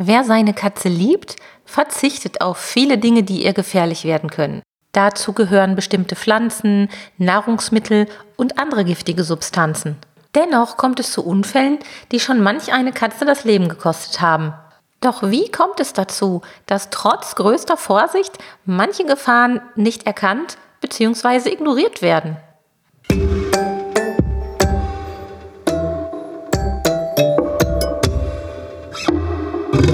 Wer seine Katze liebt, verzichtet auf viele Dinge, die ihr gefährlich werden können. Dazu gehören bestimmte Pflanzen, Nahrungsmittel und andere giftige Substanzen. Dennoch kommt es zu Unfällen, die schon manch eine Katze das Leben gekostet haben. Doch wie kommt es dazu, dass trotz größter Vorsicht manche Gefahren nicht erkannt bzw. ignoriert werden?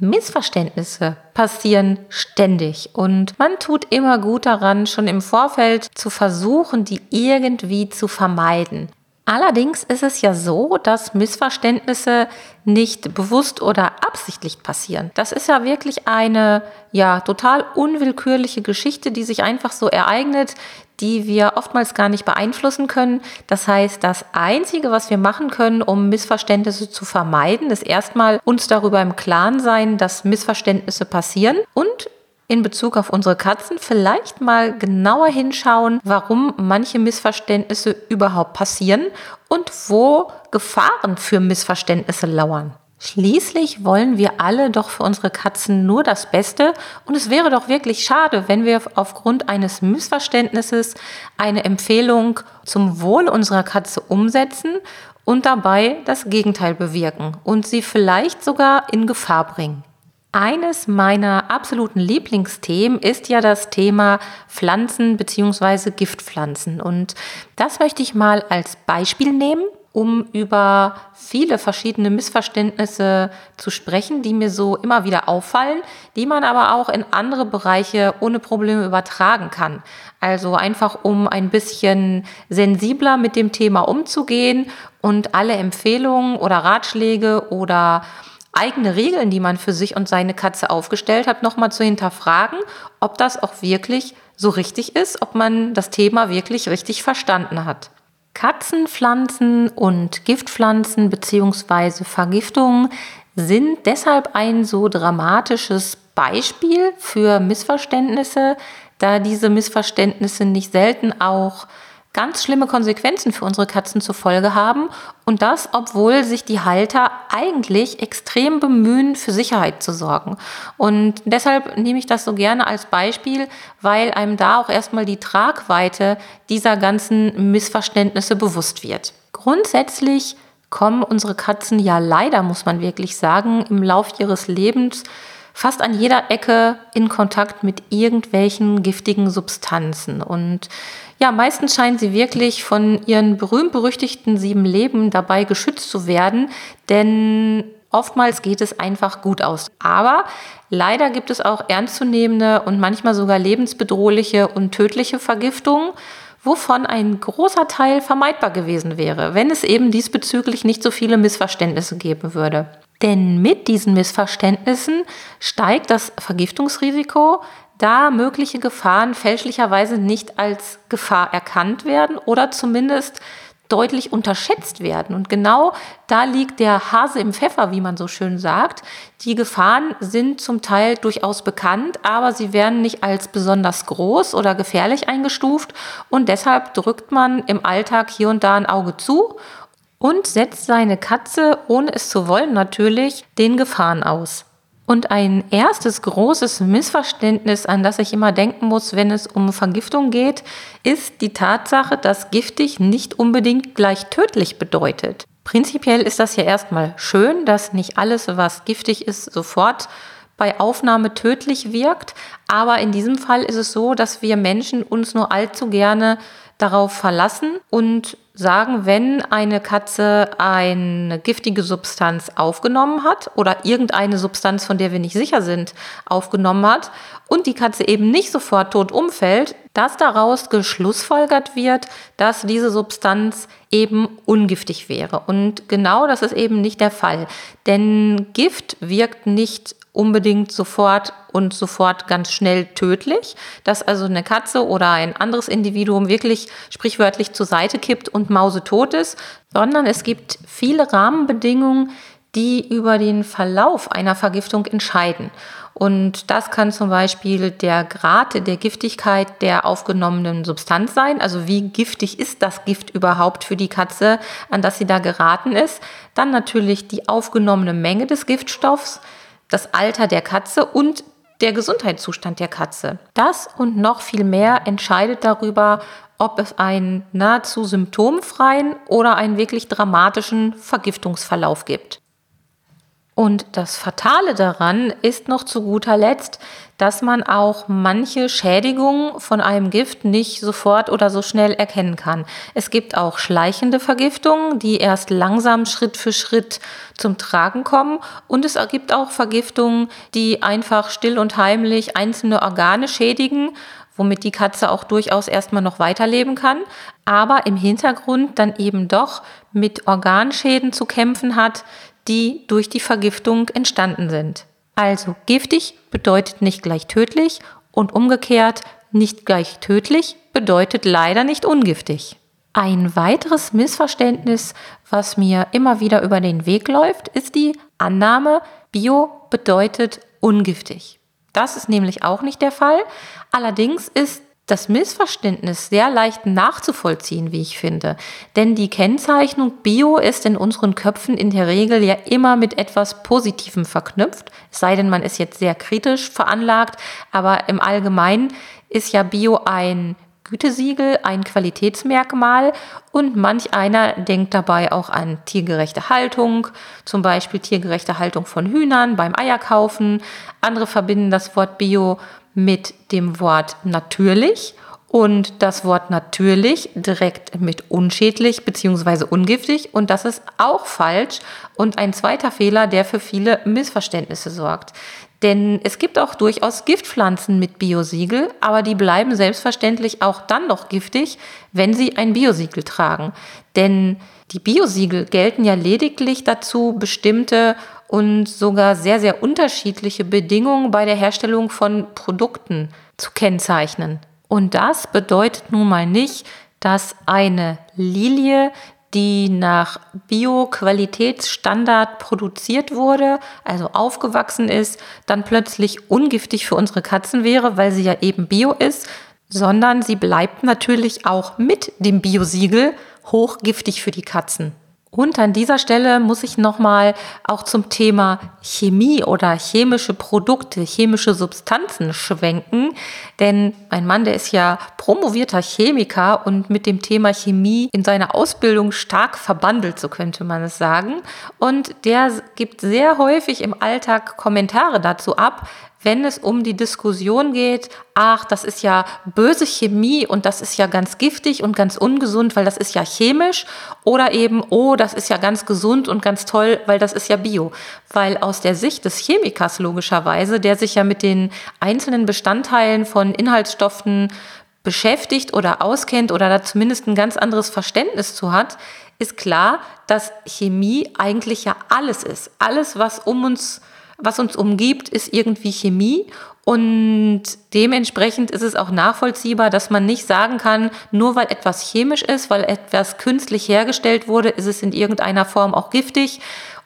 Missverständnisse passieren ständig und man tut immer gut daran, schon im Vorfeld zu versuchen, die irgendwie zu vermeiden. Allerdings ist es ja so, dass Missverständnisse nicht bewusst oder absichtlich passieren. Das ist ja wirklich eine ja total unwillkürliche Geschichte, die sich einfach so ereignet, die wir oftmals gar nicht beeinflussen können. Das heißt, das Einzige, was wir machen können, um Missverständnisse zu vermeiden, ist erstmal uns darüber im Klaren sein, dass Missverständnisse passieren und in Bezug auf unsere Katzen vielleicht mal genauer hinschauen, warum manche Missverständnisse überhaupt passieren und wo Gefahren für Missverständnisse lauern. Schließlich wollen wir alle doch für unsere Katzen nur das Beste und es wäre doch wirklich schade, wenn wir aufgrund eines Missverständnisses eine Empfehlung zum Wohl unserer Katze umsetzen und dabei das Gegenteil bewirken und sie vielleicht sogar in Gefahr bringen. Eines meiner absoluten Lieblingsthemen ist ja das Thema Pflanzen bzw. Giftpflanzen. Und das möchte ich mal als Beispiel nehmen, um über viele verschiedene Missverständnisse zu sprechen, die mir so immer wieder auffallen, die man aber auch in andere Bereiche ohne Probleme übertragen kann. Also einfach um ein bisschen sensibler mit dem Thema umzugehen und alle Empfehlungen oder Ratschläge oder eigene Regeln, die man für sich und seine Katze aufgestellt hat, nochmal zu hinterfragen, ob das auch wirklich so richtig ist, ob man das Thema wirklich richtig verstanden hat. Katzenpflanzen und Giftpflanzen bzw. Vergiftungen sind deshalb ein so dramatisches Beispiel für Missverständnisse, da diese Missverständnisse nicht selten auch ganz schlimme Konsequenzen für unsere Katzen zur Folge haben und das, obwohl sich die Halter eigentlich extrem bemühen, für Sicherheit zu sorgen. Und deshalb nehme ich das so gerne als Beispiel, weil einem da auch erstmal die Tragweite dieser ganzen Missverständnisse bewusst wird. Grundsätzlich kommen unsere Katzen ja leider, muss man wirklich sagen, im Lauf ihres Lebens fast an jeder Ecke in Kontakt mit irgendwelchen giftigen Substanzen. Und ja, meistens scheinen sie wirklich von ihren berühmt-berüchtigten sieben Leben dabei geschützt zu werden, denn oftmals geht es einfach gut aus. Aber leider gibt es auch ernstzunehmende und manchmal sogar lebensbedrohliche und tödliche Vergiftungen wovon ein großer Teil vermeidbar gewesen wäre, wenn es eben diesbezüglich nicht so viele Missverständnisse geben würde. Denn mit diesen Missverständnissen steigt das Vergiftungsrisiko, da mögliche Gefahren fälschlicherweise nicht als Gefahr erkannt werden oder zumindest deutlich unterschätzt werden. Und genau da liegt der Hase im Pfeffer, wie man so schön sagt. Die Gefahren sind zum Teil durchaus bekannt, aber sie werden nicht als besonders groß oder gefährlich eingestuft. Und deshalb drückt man im Alltag hier und da ein Auge zu und setzt seine Katze, ohne es zu wollen natürlich, den Gefahren aus. Und ein erstes großes Missverständnis, an das ich immer denken muss, wenn es um Vergiftung geht, ist die Tatsache, dass giftig nicht unbedingt gleich tödlich bedeutet. Prinzipiell ist das ja erstmal schön, dass nicht alles, was giftig ist, sofort bei Aufnahme tödlich wirkt. Aber in diesem Fall ist es so, dass wir Menschen uns nur allzu gerne darauf verlassen und sagen, wenn eine Katze eine giftige Substanz aufgenommen hat oder irgendeine Substanz, von der wir nicht sicher sind, aufgenommen hat und die Katze eben nicht sofort tot umfällt, dass daraus geschlussfolgert wird, dass diese Substanz eben ungiftig wäre. Und genau das ist eben nicht der Fall. Denn Gift wirkt nicht unbedingt sofort und sofort ganz schnell tödlich, dass also eine Katze oder ein anderes Individuum wirklich sprichwörtlich zur Seite kippt und mausetot ist, sondern es gibt viele Rahmenbedingungen, die über den Verlauf einer Vergiftung entscheiden. Und das kann zum Beispiel der Grad der Giftigkeit der aufgenommenen Substanz sein. Also wie giftig ist das Gift überhaupt für die Katze, an das sie da geraten ist. Dann natürlich die aufgenommene Menge des Giftstoffs, das Alter der Katze und der Gesundheitszustand der Katze. Das und noch viel mehr entscheidet darüber, ob es einen nahezu symptomfreien oder einen wirklich dramatischen Vergiftungsverlauf gibt. Und das Fatale daran ist noch zu guter Letzt, dass man auch manche Schädigungen von einem Gift nicht sofort oder so schnell erkennen kann. Es gibt auch schleichende Vergiftungen, die erst langsam Schritt für Schritt zum Tragen kommen. Und es gibt auch Vergiftungen, die einfach still und heimlich einzelne Organe schädigen womit die Katze auch durchaus erstmal noch weiterleben kann, aber im Hintergrund dann eben doch mit Organschäden zu kämpfen hat, die durch die Vergiftung entstanden sind. Also giftig bedeutet nicht gleich tödlich und umgekehrt nicht gleich tödlich bedeutet leider nicht ungiftig. Ein weiteres Missverständnis, was mir immer wieder über den Weg läuft, ist die Annahme, Bio bedeutet ungiftig. Das ist nämlich auch nicht der Fall. Allerdings ist das Missverständnis sehr leicht nachzuvollziehen, wie ich finde. Denn die Kennzeichnung Bio ist in unseren Köpfen in der Regel ja immer mit etwas Positivem verknüpft. Es sei denn, man ist jetzt sehr kritisch veranlagt. Aber im Allgemeinen ist ja Bio ein Gütesiegel, ein Qualitätsmerkmal und manch einer denkt dabei auch an tiergerechte Haltung, zum Beispiel tiergerechte Haltung von Hühnern beim Eierkaufen. Andere verbinden das Wort Bio mit dem Wort natürlich und das Wort natürlich direkt mit unschädlich bzw. ungiftig und das ist auch falsch und ein zweiter Fehler, der für viele Missverständnisse sorgt. Denn es gibt auch durchaus Giftpflanzen mit Biosiegel, aber die bleiben selbstverständlich auch dann noch giftig, wenn sie ein Biosiegel tragen. Denn die Biosiegel gelten ja lediglich dazu, bestimmte und sogar sehr, sehr unterschiedliche Bedingungen bei der Herstellung von Produkten zu kennzeichnen. Und das bedeutet nun mal nicht, dass eine Lilie, die nach Bio-Qualitätsstandard produziert wurde, also aufgewachsen ist, dann plötzlich ungiftig für unsere Katzen wäre, weil sie ja eben Bio ist, sondern sie bleibt natürlich auch mit dem Biosiegel hochgiftig für die Katzen. Und an dieser Stelle muss ich nochmal auch zum Thema Chemie oder chemische Produkte, chemische Substanzen schwenken. Denn mein Mann, der ist ja promovierter Chemiker und mit dem Thema Chemie in seiner Ausbildung stark verbandelt, so könnte man es sagen. Und der gibt sehr häufig im Alltag Kommentare dazu ab, wenn es um die Diskussion geht, ach, das ist ja böse Chemie und das ist ja ganz giftig und ganz ungesund, weil das ist ja chemisch, oder eben, oh, das ist ja ganz gesund und ganz toll, weil das ist ja bio. Weil aus der Sicht des Chemikers logischerweise, der sich ja mit den einzelnen Bestandteilen von Inhaltsstoffen beschäftigt oder auskennt oder da zumindest ein ganz anderes Verständnis zu hat, ist klar, dass Chemie eigentlich ja alles ist. Alles, was um uns was uns umgibt, ist irgendwie Chemie. Und dementsprechend ist es auch nachvollziehbar, dass man nicht sagen kann, nur weil etwas chemisch ist, weil etwas künstlich hergestellt wurde, ist es in irgendeiner Form auch giftig.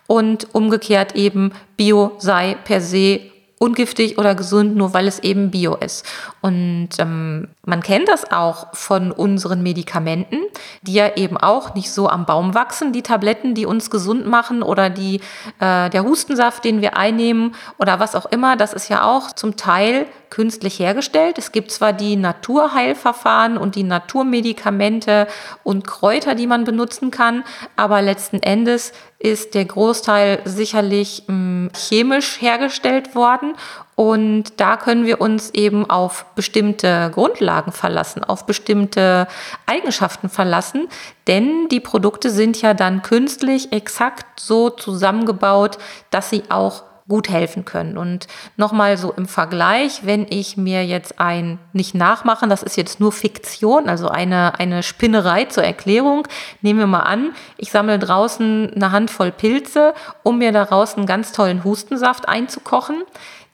Und umgekehrt eben Bio sei per se ungiftig oder gesund, nur weil es eben Bio ist. Und ähm, man kennt das auch von unseren Medikamenten, die ja eben auch nicht so am Baum wachsen, die Tabletten, die uns gesund machen oder die, äh, der Hustensaft, den wir einnehmen oder was auch immer, das ist ja auch zum Teil künstlich hergestellt. Es gibt zwar die Naturheilverfahren und die Naturmedikamente und Kräuter, die man benutzen kann, aber letzten Endes ist der Großteil sicherlich mh, hm, chemisch hergestellt worden und da können wir uns eben auf bestimmte Grundlagen verlassen, auf bestimmte Eigenschaften verlassen, denn die Produkte sind ja dann künstlich exakt so zusammengebaut, dass sie auch gut helfen können. Und nochmal so im Vergleich, wenn ich mir jetzt ein, nicht nachmachen, das ist jetzt nur Fiktion, also eine, eine Spinnerei zur Erklärung. Nehmen wir mal an, ich sammle draußen eine Handvoll Pilze, um mir daraus einen ganz tollen Hustensaft einzukochen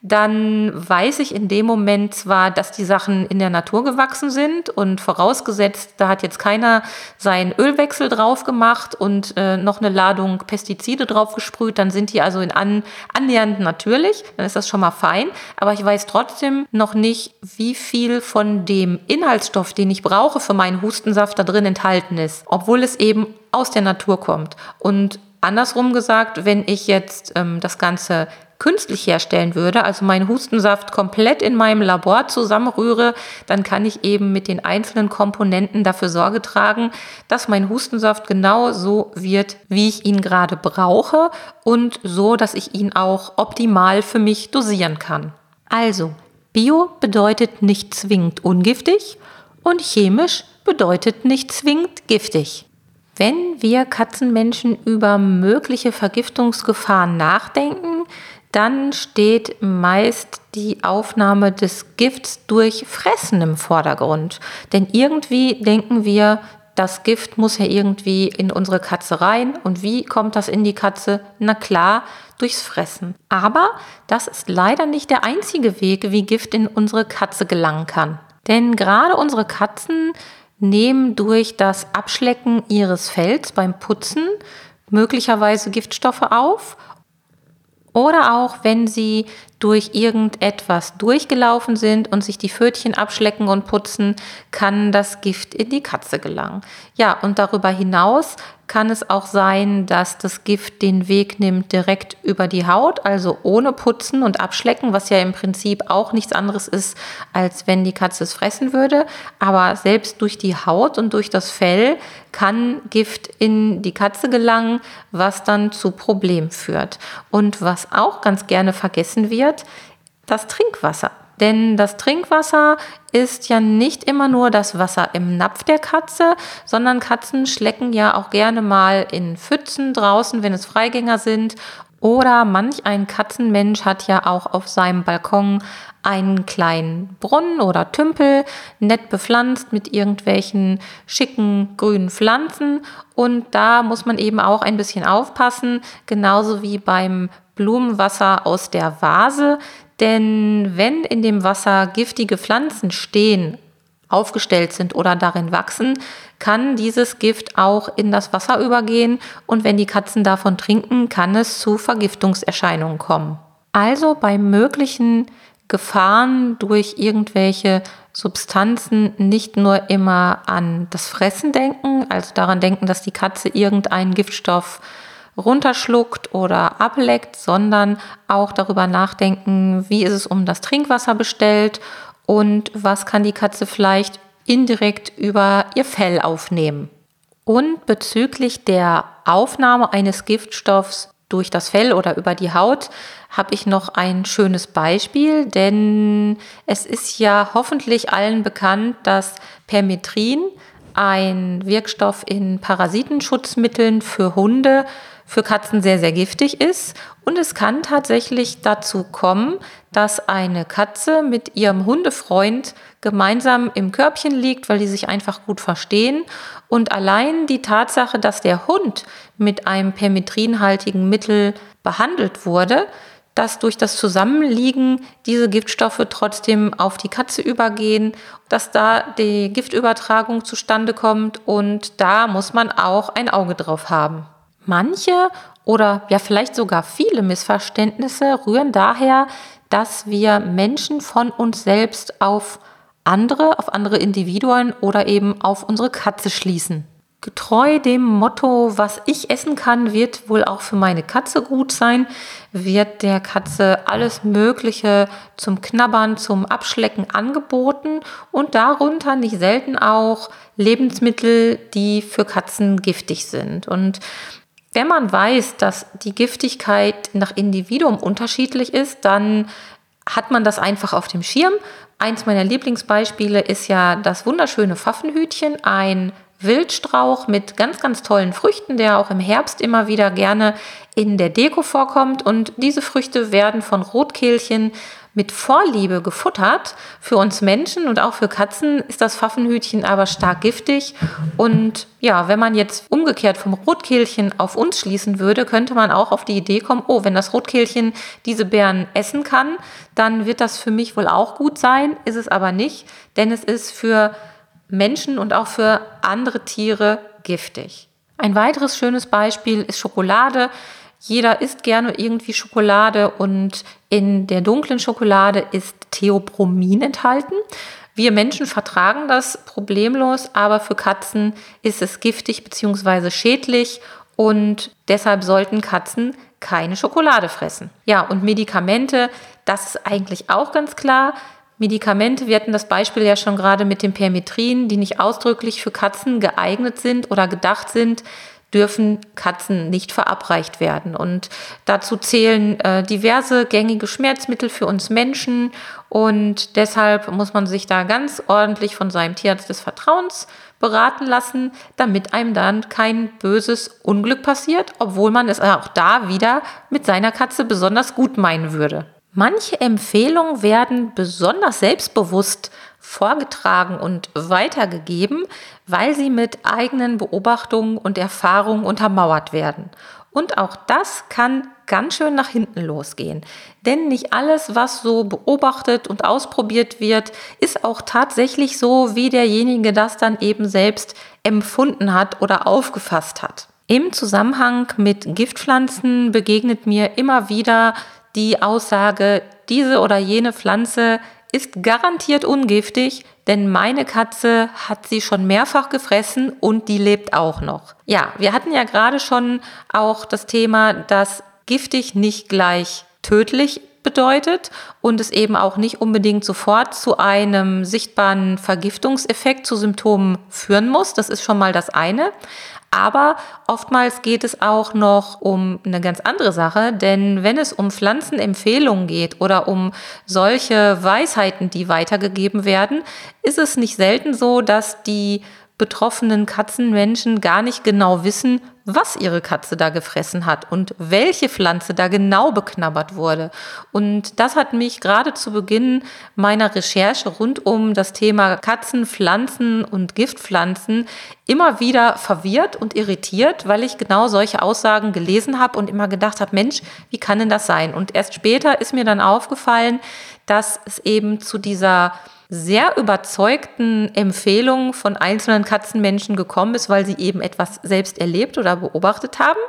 dann weiß ich in dem Moment zwar, dass die Sachen in der Natur gewachsen sind und vorausgesetzt, da hat jetzt keiner seinen Ölwechsel drauf gemacht und äh, noch eine Ladung Pestizide drauf gesprüht, dann sind die also in an, annähernd natürlich, dann ist das schon mal fein, aber ich weiß trotzdem noch nicht, wie viel von dem Inhaltsstoff, den ich brauche für meinen Hustensaft da drin enthalten ist, obwohl es eben aus der Natur kommt. Und andersrum gesagt, wenn ich jetzt ähm, das Ganze künstlich herstellen würde, also meinen Hustensaft komplett in meinem Labor zusammenrühre, dann kann ich eben mit den einzelnen Komponenten dafür Sorge tragen, dass mein Hustensaft genau so wird, wie ich ihn gerade brauche und so, dass ich ihn auch optimal für mich dosieren kann. Also, Bio bedeutet nicht zwingend ungiftig und chemisch bedeutet nicht zwingend giftig. Wenn wir Katzenmenschen über mögliche Vergiftungsgefahren nachdenken, dann steht meist die Aufnahme des Gifts durch Fressen im Vordergrund. Denn irgendwie denken wir, das Gift muss ja irgendwie in unsere Katze rein. Und wie kommt das in die Katze? Na klar, durchs Fressen. Aber das ist leider nicht der einzige Weg, wie Gift in unsere Katze gelangen kann. Denn gerade unsere Katzen nehmen durch das Abschlecken ihres Fells beim Putzen möglicherweise Giftstoffe auf oder auch wenn sie durch irgendetwas durchgelaufen sind und sich die Pfötchen abschlecken und putzen, kann das Gift in die Katze gelangen. Ja, und darüber hinaus kann es auch sein, dass das Gift den Weg nimmt direkt über die Haut, also ohne Putzen und Abschlecken, was ja im Prinzip auch nichts anderes ist, als wenn die Katze es fressen würde. Aber selbst durch die Haut und durch das Fell kann Gift in die Katze gelangen, was dann zu Problemen führt. Und was auch ganz gerne vergessen wird, das Trinkwasser. Denn das Trinkwasser ist ja nicht immer nur das Wasser im Napf der Katze, sondern Katzen schlecken ja auch gerne mal in Pfützen draußen, wenn es Freigänger sind. Oder manch ein Katzenmensch hat ja auch auf seinem Balkon einen kleinen Brunnen oder Tümpel, nett bepflanzt mit irgendwelchen schicken grünen Pflanzen. Und da muss man eben auch ein bisschen aufpassen, genauso wie beim Blumenwasser aus der Vase. Denn wenn in dem Wasser giftige Pflanzen stehen, aufgestellt sind oder darin wachsen, kann dieses Gift auch in das Wasser übergehen und wenn die Katzen davon trinken, kann es zu Vergiftungserscheinungen kommen. Also bei möglichen Gefahren durch irgendwelche Substanzen nicht nur immer an das Fressen denken, also daran denken, dass die Katze irgendeinen Giftstoff runterschluckt oder ableckt, sondern auch darüber nachdenken, wie ist es um das Trinkwasser bestellt und was kann die Katze vielleicht indirekt über ihr Fell aufnehmen. Und bezüglich der Aufnahme eines Giftstoffs durch das Fell oder über die Haut habe ich noch ein schönes Beispiel, denn es ist ja hoffentlich allen bekannt, dass Permetrin, ein Wirkstoff in Parasitenschutzmitteln für Hunde, für Katzen sehr, sehr giftig ist. Und es kann tatsächlich dazu kommen, dass eine Katze mit ihrem Hundefreund gemeinsam im Körbchen liegt, weil die sich einfach gut verstehen. Und allein die Tatsache, dass der Hund mit einem permetrinhaltigen Mittel behandelt wurde, dass durch das Zusammenliegen diese Giftstoffe trotzdem auf die Katze übergehen, dass da die Giftübertragung zustande kommt und da muss man auch ein Auge drauf haben. Manche oder ja vielleicht sogar viele Missverständnisse rühren daher, dass wir Menschen von uns selbst auf andere, auf andere Individuen oder eben auf unsere Katze schließen. Getreu dem Motto, was ich essen kann, wird wohl auch für meine Katze gut sein, wird der Katze alles Mögliche zum Knabbern, zum Abschlecken angeboten und darunter nicht selten auch Lebensmittel, die für Katzen giftig sind. Und wenn man weiß, dass die Giftigkeit nach Individuum unterschiedlich ist, dann hat man das einfach auf dem Schirm. Eins meiner Lieblingsbeispiele ist ja das wunderschöne Pfaffenhütchen, ein Wildstrauch mit ganz, ganz tollen Früchten, der auch im Herbst immer wieder gerne in der Deko vorkommt. Und diese Früchte werden von Rotkehlchen mit Vorliebe gefuttert. Für uns Menschen und auch für Katzen ist das Pfaffenhütchen aber stark giftig. Und ja, wenn man jetzt umgekehrt vom Rotkehlchen auf uns schließen würde, könnte man auch auf die Idee kommen, oh, wenn das Rotkehlchen diese Beeren essen kann, dann wird das für mich wohl auch gut sein. Ist es aber nicht, denn es ist für Menschen und auch für andere Tiere giftig. Ein weiteres schönes Beispiel ist Schokolade. Jeder isst gerne irgendwie Schokolade und in der dunklen Schokolade ist Theobromin enthalten. Wir Menschen vertragen das problemlos, aber für Katzen ist es giftig bzw. schädlich und deshalb sollten Katzen keine Schokolade fressen. Ja, und Medikamente, das ist eigentlich auch ganz klar. Medikamente, wir hatten das Beispiel ja schon gerade mit dem Permetrin, die nicht ausdrücklich für Katzen geeignet sind oder gedacht sind, dürfen Katzen nicht verabreicht werden. Und dazu zählen äh, diverse gängige Schmerzmittel für uns Menschen. Und deshalb muss man sich da ganz ordentlich von seinem Tierarzt des Vertrauens beraten lassen, damit einem dann kein böses Unglück passiert, obwohl man es auch da wieder mit seiner Katze besonders gut meinen würde. Manche Empfehlungen werden besonders selbstbewusst vorgetragen und weitergegeben, weil sie mit eigenen Beobachtungen und Erfahrungen untermauert werden. Und auch das kann ganz schön nach hinten losgehen. Denn nicht alles, was so beobachtet und ausprobiert wird, ist auch tatsächlich so, wie derjenige das dann eben selbst empfunden hat oder aufgefasst hat. Im Zusammenhang mit Giftpflanzen begegnet mir immer wieder die Aussage, diese oder jene Pflanze ist garantiert ungiftig, denn meine Katze hat sie schon mehrfach gefressen und die lebt auch noch. Ja, wir hatten ja gerade schon auch das Thema, dass giftig nicht gleich tödlich bedeutet und es eben auch nicht unbedingt sofort zu einem sichtbaren Vergiftungseffekt, zu Symptomen führen muss. Das ist schon mal das eine. Aber oftmals geht es auch noch um eine ganz andere Sache, denn wenn es um Pflanzenempfehlungen geht oder um solche Weisheiten, die weitergegeben werden, ist es nicht selten so, dass die betroffenen Katzenmenschen gar nicht genau wissen, was ihre Katze da gefressen hat und welche Pflanze da genau beknabbert wurde. Und das hat mich gerade zu Beginn meiner Recherche rund um das Thema Katzen, Pflanzen und Giftpflanzen immer wieder verwirrt und irritiert, weil ich genau solche Aussagen gelesen habe und immer gedacht habe, Mensch, wie kann denn das sein? Und erst später ist mir dann aufgefallen, dass es eben zu dieser sehr überzeugten Empfehlungen von einzelnen Katzenmenschen gekommen ist, weil sie eben etwas selbst erlebt oder beobachtet haben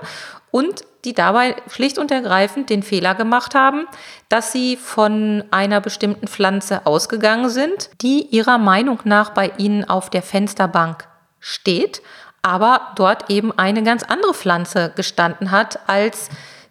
und die dabei schlicht und ergreifend den Fehler gemacht haben, dass sie von einer bestimmten Pflanze ausgegangen sind, die ihrer Meinung nach bei ihnen auf der Fensterbank steht, aber dort eben eine ganz andere Pflanze gestanden hat als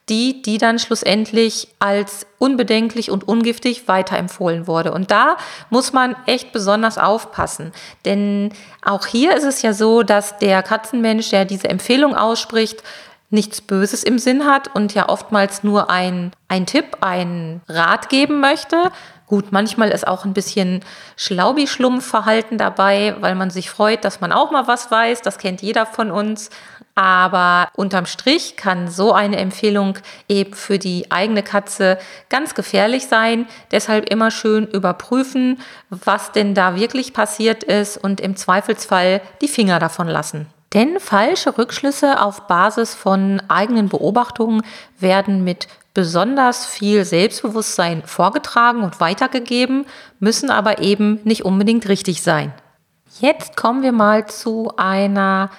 die, die dann schlussendlich als unbedenklich und ungiftig weiterempfohlen wurde. Und da muss man echt besonders aufpassen. Denn auch hier ist es ja so, dass der Katzenmensch, der diese Empfehlung ausspricht, nichts Böses im Sinn hat und ja oftmals nur ein, ein Tipp, einen Rat geben möchte. Gut, manchmal ist auch ein bisschen Schlaubi-Schlumpf-Verhalten dabei, weil man sich freut, dass man auch mal was weiß. Das kennt jeder von uns. Aber unterm Strich kann so eine Empfehlung eben für die eigene Katze ganz gefährlich sein. Deshalb immer schön überprüfen, was denn da wirklich passiert ist und im Zweifelsfall die Finger davon lassen. Denn falsche Rückschlüsse auf Basis von eigenen Beobachtungen werden mit besonders viel Selbstbewusstsein vorgetragen und weitergegeben, müssen aber eben nicht unbedingt richtig sein. Jetzt kommen wir mal zu einer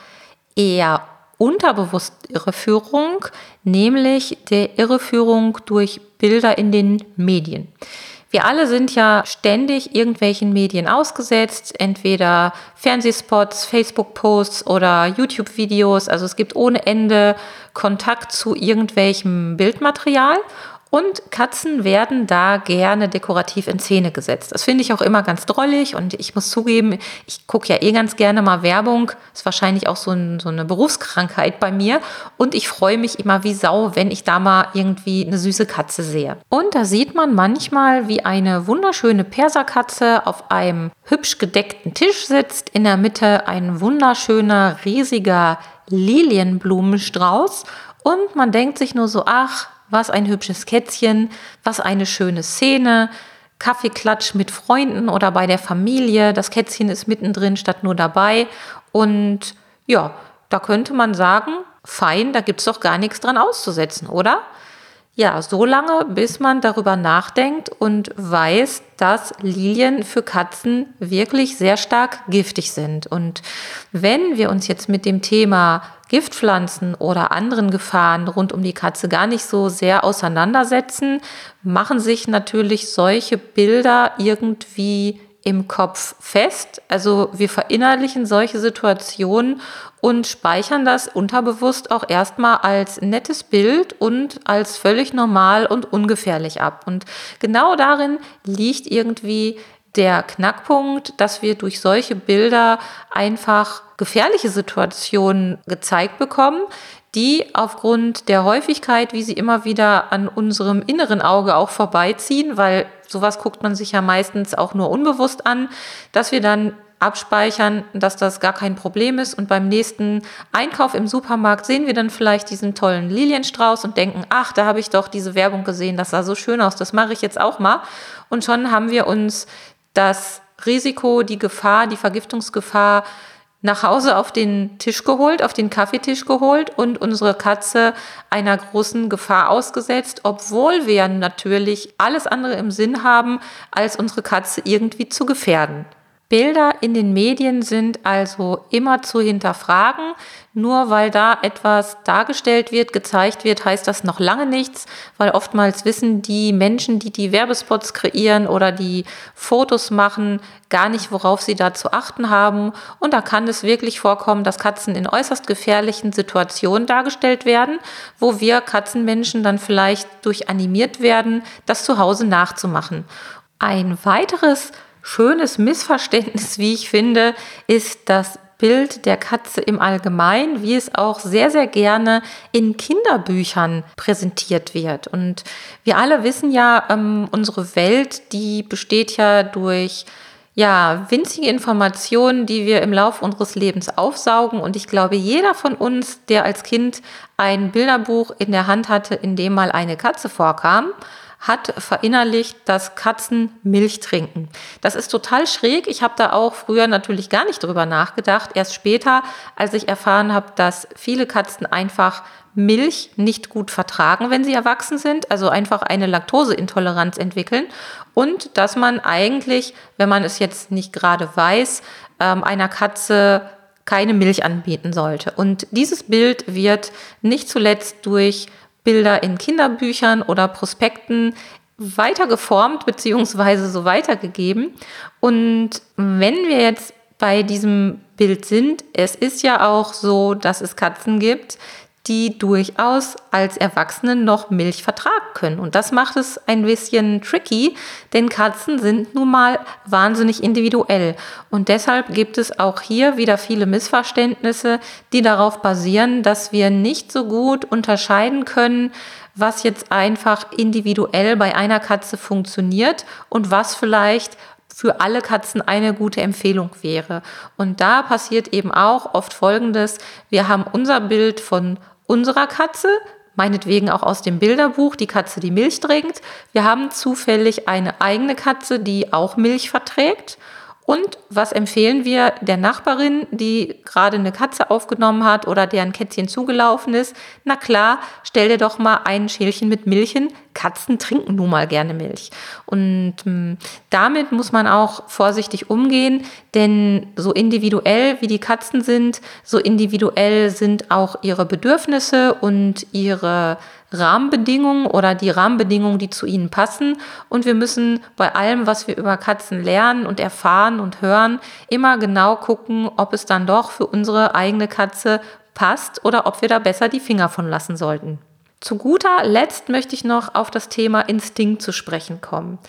eher unterbewusst Irreführung, nämlich der Irreführung durch Bilder in den Medien. Wir alle sind ja ständig irgendwelchen Medien ausgesetzt, entweder Fernsehspots, Facebook-Posts oder YouTube-Videos. Also es gibt ohne Ende Kontakt zu irgendwelchem Bildmaterial. Und Katzen werden da gerne dekorativ in Szene gesetzt. Das finde ich auch immer ganz drollig und ich muss zugeben, ich gucke ja eh ganz gerne mal Werbung. Ist wahrscheinlich auch so, ein, so eine Berufskrankheit bei mir. Und ich freue mich immer wie Sau, wenn ich da mal irgendwie eine süße Katze sehe. Und da sieht man manchmal, wie eine wunderschöne Perserkatze auf einem hübsch gedeckten Tisch sitzt. In der Mitte ein wunderschöner, riesiger Lilienblumenstrauß. Und man denkt sich nur so, ach, was ein hübsches Kätzchen, was eine schöne Szene. Kaffeeklatsch mit Freunden oder bei der Familie. Das Kätzchen ist mittendrin statt nur dabei. Und ja, da könnte man sagen, fein, da gibt es doch gar nichts dran auszusetzen, oder? Ja, so lange, bis man darüber nachdenkt und weiß, dass Lilien für Katzen wirklich sehr stark giftig sind. Und wenn wir uns jetzt mit dem Thema Giftpflanzen oder anderen Gefahren rund um die Katze gar nicht so sehr auseinandersetzen, machen sich natürlich solche Bilder irgendwie im Kopf fest. Also wir verinnerlichen solche Situationen und speichern das unterbewusst auch erstmal als nettes Bild und als völlig normal und ungefährlich ab. Und genau darin liegt irgendwie der Knackpunkt, dass wir durch solche Bilder einfach gefährliche Situationen gezeigt bekommen, die aufgrund der Häufigkeit, wie sie immer wieder an unserem inneren Auge auch vorbeiziehen, weil sowas guckt man sich ja meistens auch nur unbewusst an, dass wir dann abspeichern, dass das gar kein Problem ist. Und beim nächsten Einkauf im Supermarkt sehen wir dann vielleicht diesen tollen Lilienstrauß und denken, ach, da habe ich doch diese Werbung gesehen, das sah so schön aus, das mache ich jetzt auch mal. Und schon haben wir uns das Risiko, die Gefahr, die Vergiftungsgefahr nach Hause auf den Tisch geholt, auf den Kaffeetisch geholt und unsere Katze einer großen Gefahr ausgesetzt, obwohl wir natürlich alles andere im Sinn haben, als unsere Katze irgendwie zu gefährden. Bilder in den Medien sind also immer zu hinterfragen. Nur weil da etwas dargestellt wird, gezeigt wird, heißt das noch lange nichts, weil oftmals wissen die Menschen, die die Werbespots kreieren oder die Fotos machen, gar nicht, worauf sie da zu achten haben. Und da kann es wirklich vorkommen, dass Katzen in äußerst gefährlichen Situationen dargestellt werden, wo wir Katzenmenschen dann vielleicht durch animiert werden, das zu Hause nachzumachen. Ein weiteres schönes Missverständnis, wie ich finde, ist das Bild der Katze im Allgemeinen, wie es auch sehr, sehr gerne in Kinderbüchern präsentiert wird. Und wir alle wissen ja, ähm, unsere Welt, die besteht ja durch ja, winzige Informationen, die wir im Laufe unseres Lebens aufsaugen. Und ich glaube, jeder von uns, der als Kind ein Bilderbuch in der Hand hatte, in dem mal eine Katze vorkam, hat verinnerlicht, dass Katzen Milch trinken. Das ist total schräg. Ich habe da auch früher natürlich gar nicht drüber nachgedacht. Erst später, als ich erfahren habe, dass viele Katzen einfach Milch nicht gut vertragen, wenn sie erwachsen sind, also einfach eine Laktoseintoleranz entwickeln und dass man eigentlich, wenn man es jetzt nicht gerade weiß, ähm, einer Katze keine Milch anbieten sollte. Und dieses Bild wird nicht zuletzt durch Bilder in Kinderbüchern oder Prospekten weiter geformt bzw. so weitergegeben. Und wenn wir jetzt bei diesem Bild sind, es ist ja auch so, dass es Katzen gibt, die durchaus als Erwachsene noch Milch vertragen können. Und das macht es ein bisschen tricky, denn Katzen sind nun mal wahnsinnig individuell. Und deshalb gibt es auch hier wieder viele Missverständnisse, die darauf basieren, dass wir nicht so gut unterscheiden können, was jetzt einfach individuell bei einer Katze funktioniert und was vielleicht für alle Katzen eine gute Empfehlung wäre. Und da passiert eben auch oft Folgendes. Wir haben unser Bild von unserer Katze, meinetwegen auch aus dem Bilderbuch, die Katze, die Milch trinkt. Wir haben zufällig eine eigene Katze, die auch Milch verträgt. Und was empfehlen wir der Nachbarin, die gerade eine Katze aufgenommen hat oder deren Kätzchen zugelaufen ist? Na klar, stell dir doch mal ein Schälchen mit Milch hin. Katzen trinken nun mal gerne Milch. Und ähm, damit muss man auch vorsichtig umgehen, denn so individuell wie die Katzen sind, so individuell sind auch ihre Bedürfnisse und ihre Rahmenbedingungen oder die Rahmenbedingungen, die zu ihnen passen. Und wir müssen bei allem, was wir über Katzen lernen und erfahren und hören, immer genau gucken, ob es dann doch für unsere eigene Katze passt oder ob wir da besser die Finger von lassen sollten. Zu guter Letzt möchte ich noch auf das Thema Instinkt zu sprechen kommen.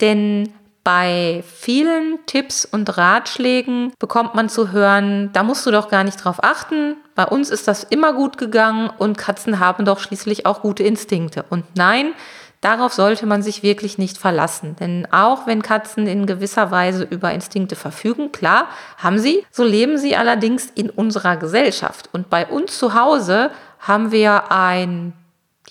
Denn bei vielen Tipps und Ratschlägen bekommt man zu hören, da musst du doch gar nicht drauf achten. Bei uns ist das immer gut gegangen und Katzen haben doch schließlich auch gute Instinkte. Und nein, darauf sollte man sich wirklich nicht verlassen. Denn auch wenn Katzen in gewisser Weise über Instinkte verfügen, klar, haben sie, so leben sie allerdings in unserer Gesellschaft. Und bei uns zu Hause haben wir ein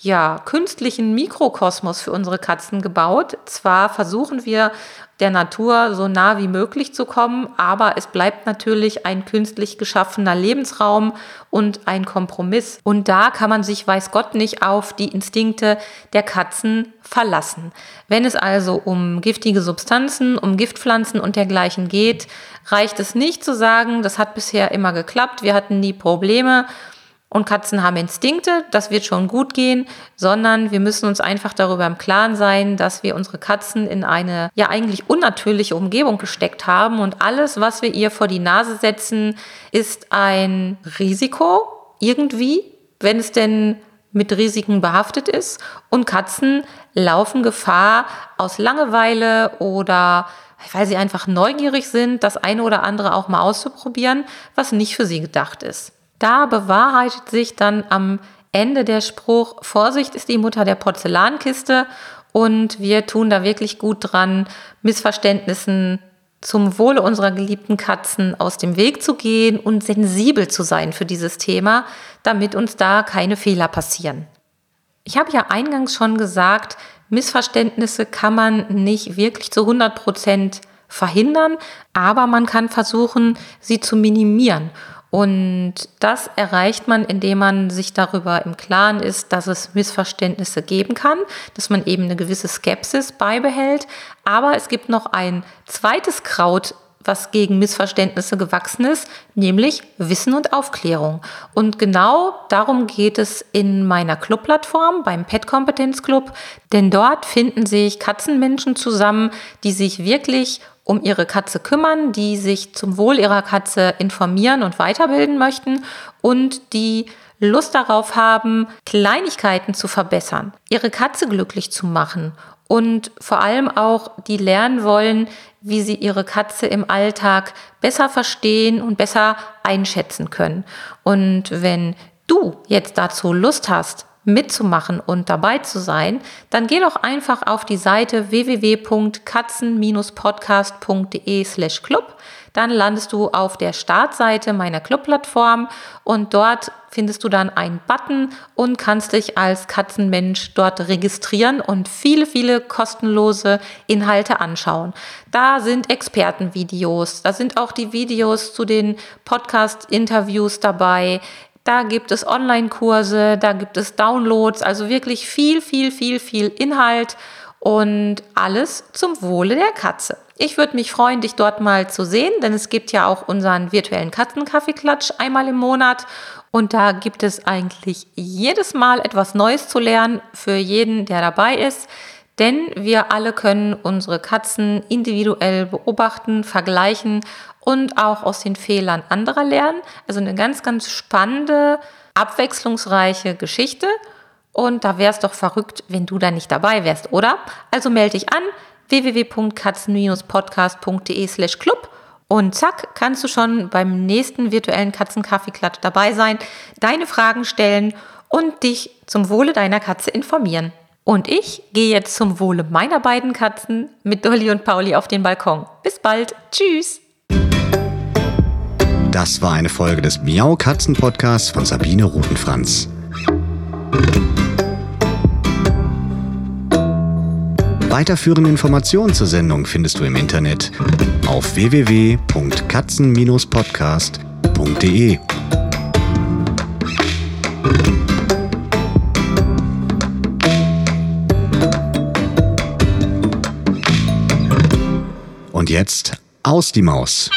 ja, künstlichen Mikrokosmos für unsere Katzen gebaut. Zwar versuchen wir der Natur so nah wie möglich zu kommen, aber es bleibt natürlich ein künstlich geschaffener Lebensraum und ein Kompromiss. Und da kann man sich, weiß Gott, nicht auf die Instinkte der Katzen verlassen. Wenn es also um giftige Substanzen, um Giftpflanzen und dergleichen geht, reicht es nicht zu sagen, das hat bisher immer geklappt, wir hatten nie Probleme und Katzen haben Instinkte, das wird schon gut gehen, sondern wir müssen uns einfach darüber im Klaren sein, dass wir unsere Katzen in eine ja eigentlich unnatürliche Umgebung gesteckt haben und alles, was wir ihr vor die Nase setzen, ist ein Risiko irgendwie, wenn es denn mit Risiken behaftet ist und Katzen laufen Gefahr aus Langeweile oder weil sie einfach neugierig sind, das eine oder andere auch mal auszuprobieren, was nicht für sie gedacht ist. Da bewahrheitet sich dann am Ende der Spruch, Vorsicht ist die Mutter der Porzellankiste und wir tun da wirklich gut dran, Missverständnissen zum Wohle unserer geliebten Katzen aus dem Weg zu gehen und sensibel zu sein für dieses Thema, damit uns da keine Fehler passieren. Ich habe ja eingangs schon gesagt, Missverständnisse kann man nicht wirklich zu 100 Prozent verhindern, aber man kann versuchen, sie zu minimieren. Und das erreicht man, indem man sich darüber im Klaren ist, dass es Missverständnisse geben kann, dass man eben eine gewisse Skepsis beibehält. Aber es gibt noch ein zweites Kraut, was gegen Missverständnisse gewachsen ist, nämlich Wissen und Aufklärung. Und genau darum geht es in meiner Clubplattform beim Pet Kompetenz Club, denn dort finden sich Katzenmenschen zusammen, die sich wirklich um ihre Katze kümmern, die sich zum Wohl ihrer Katze informieren und weiterbilden möchten und die Lust darauf haben, Kleinigkeiten zu verbessern, ihre Katze glücklich zu machen und vor allem auch die lernen wollen, wie sie ihre Katze im Alltag besser verstehen und besser einschätzen können. Und wenn du jetzt dazu Lust hast, mitzumachen und dabei zu sein, dann geh doch einfach auf die Seite www.katzen-podcast.de slash club. Dann landest du auf der Startseite meiner Clubplattform und dort findest du dann einen Button und kannst dich als Katzenmensch dort registrieren und viele, viele kostenlose Inhalte anschauen. Da sind Expertenvideos, da sind auch die Videos zu den Podcast-Interviews dabei. Da gibt es Online-Kurse, da gibt es Downloads, also wirklich viel, viel, viel, viel Inhalt und alles zum Wohle der Katze. Ich würde mich freuen, dich dort mal zu sehen, denn es gibt ja auch unseren virtuellen Katzenkaffeeklatsch einmal im Monat und da gibt es eigentlich jedes Mal etwas Neues zu lernen für jeden, der dabei ist. Denn wir alle können unsere Katzen individuell beobachten, vergleichen und auch aus den Fehlern anderer lernen. Also eine ganz, ganz spannende, abwechslungsreiche Geschichte. Und da wäre es doch verrückt, wenn du da nicht dabei wärst, oder? Also melde dich an www.katzen-podcast.de slash club und zack, kannst du schon beim nächsten virtuellen Katzenkaffeeklatsch dabei sein, deine Fragen stellen und dich zum Wohle deiner Katze informieren. Und ich gehe jetzt zum Wohle meiner beiden Katzen mit Dolly und Pauli auf den Balkon. Bis bald. Tschüss. Das war eine Folge des Miau Katzen Podcasts von Sabine Rutenfranz. Weiterführende Informationen zur Sendung findest du im Internet auf www.katzen-podcast.de. jetzt aus die Maus.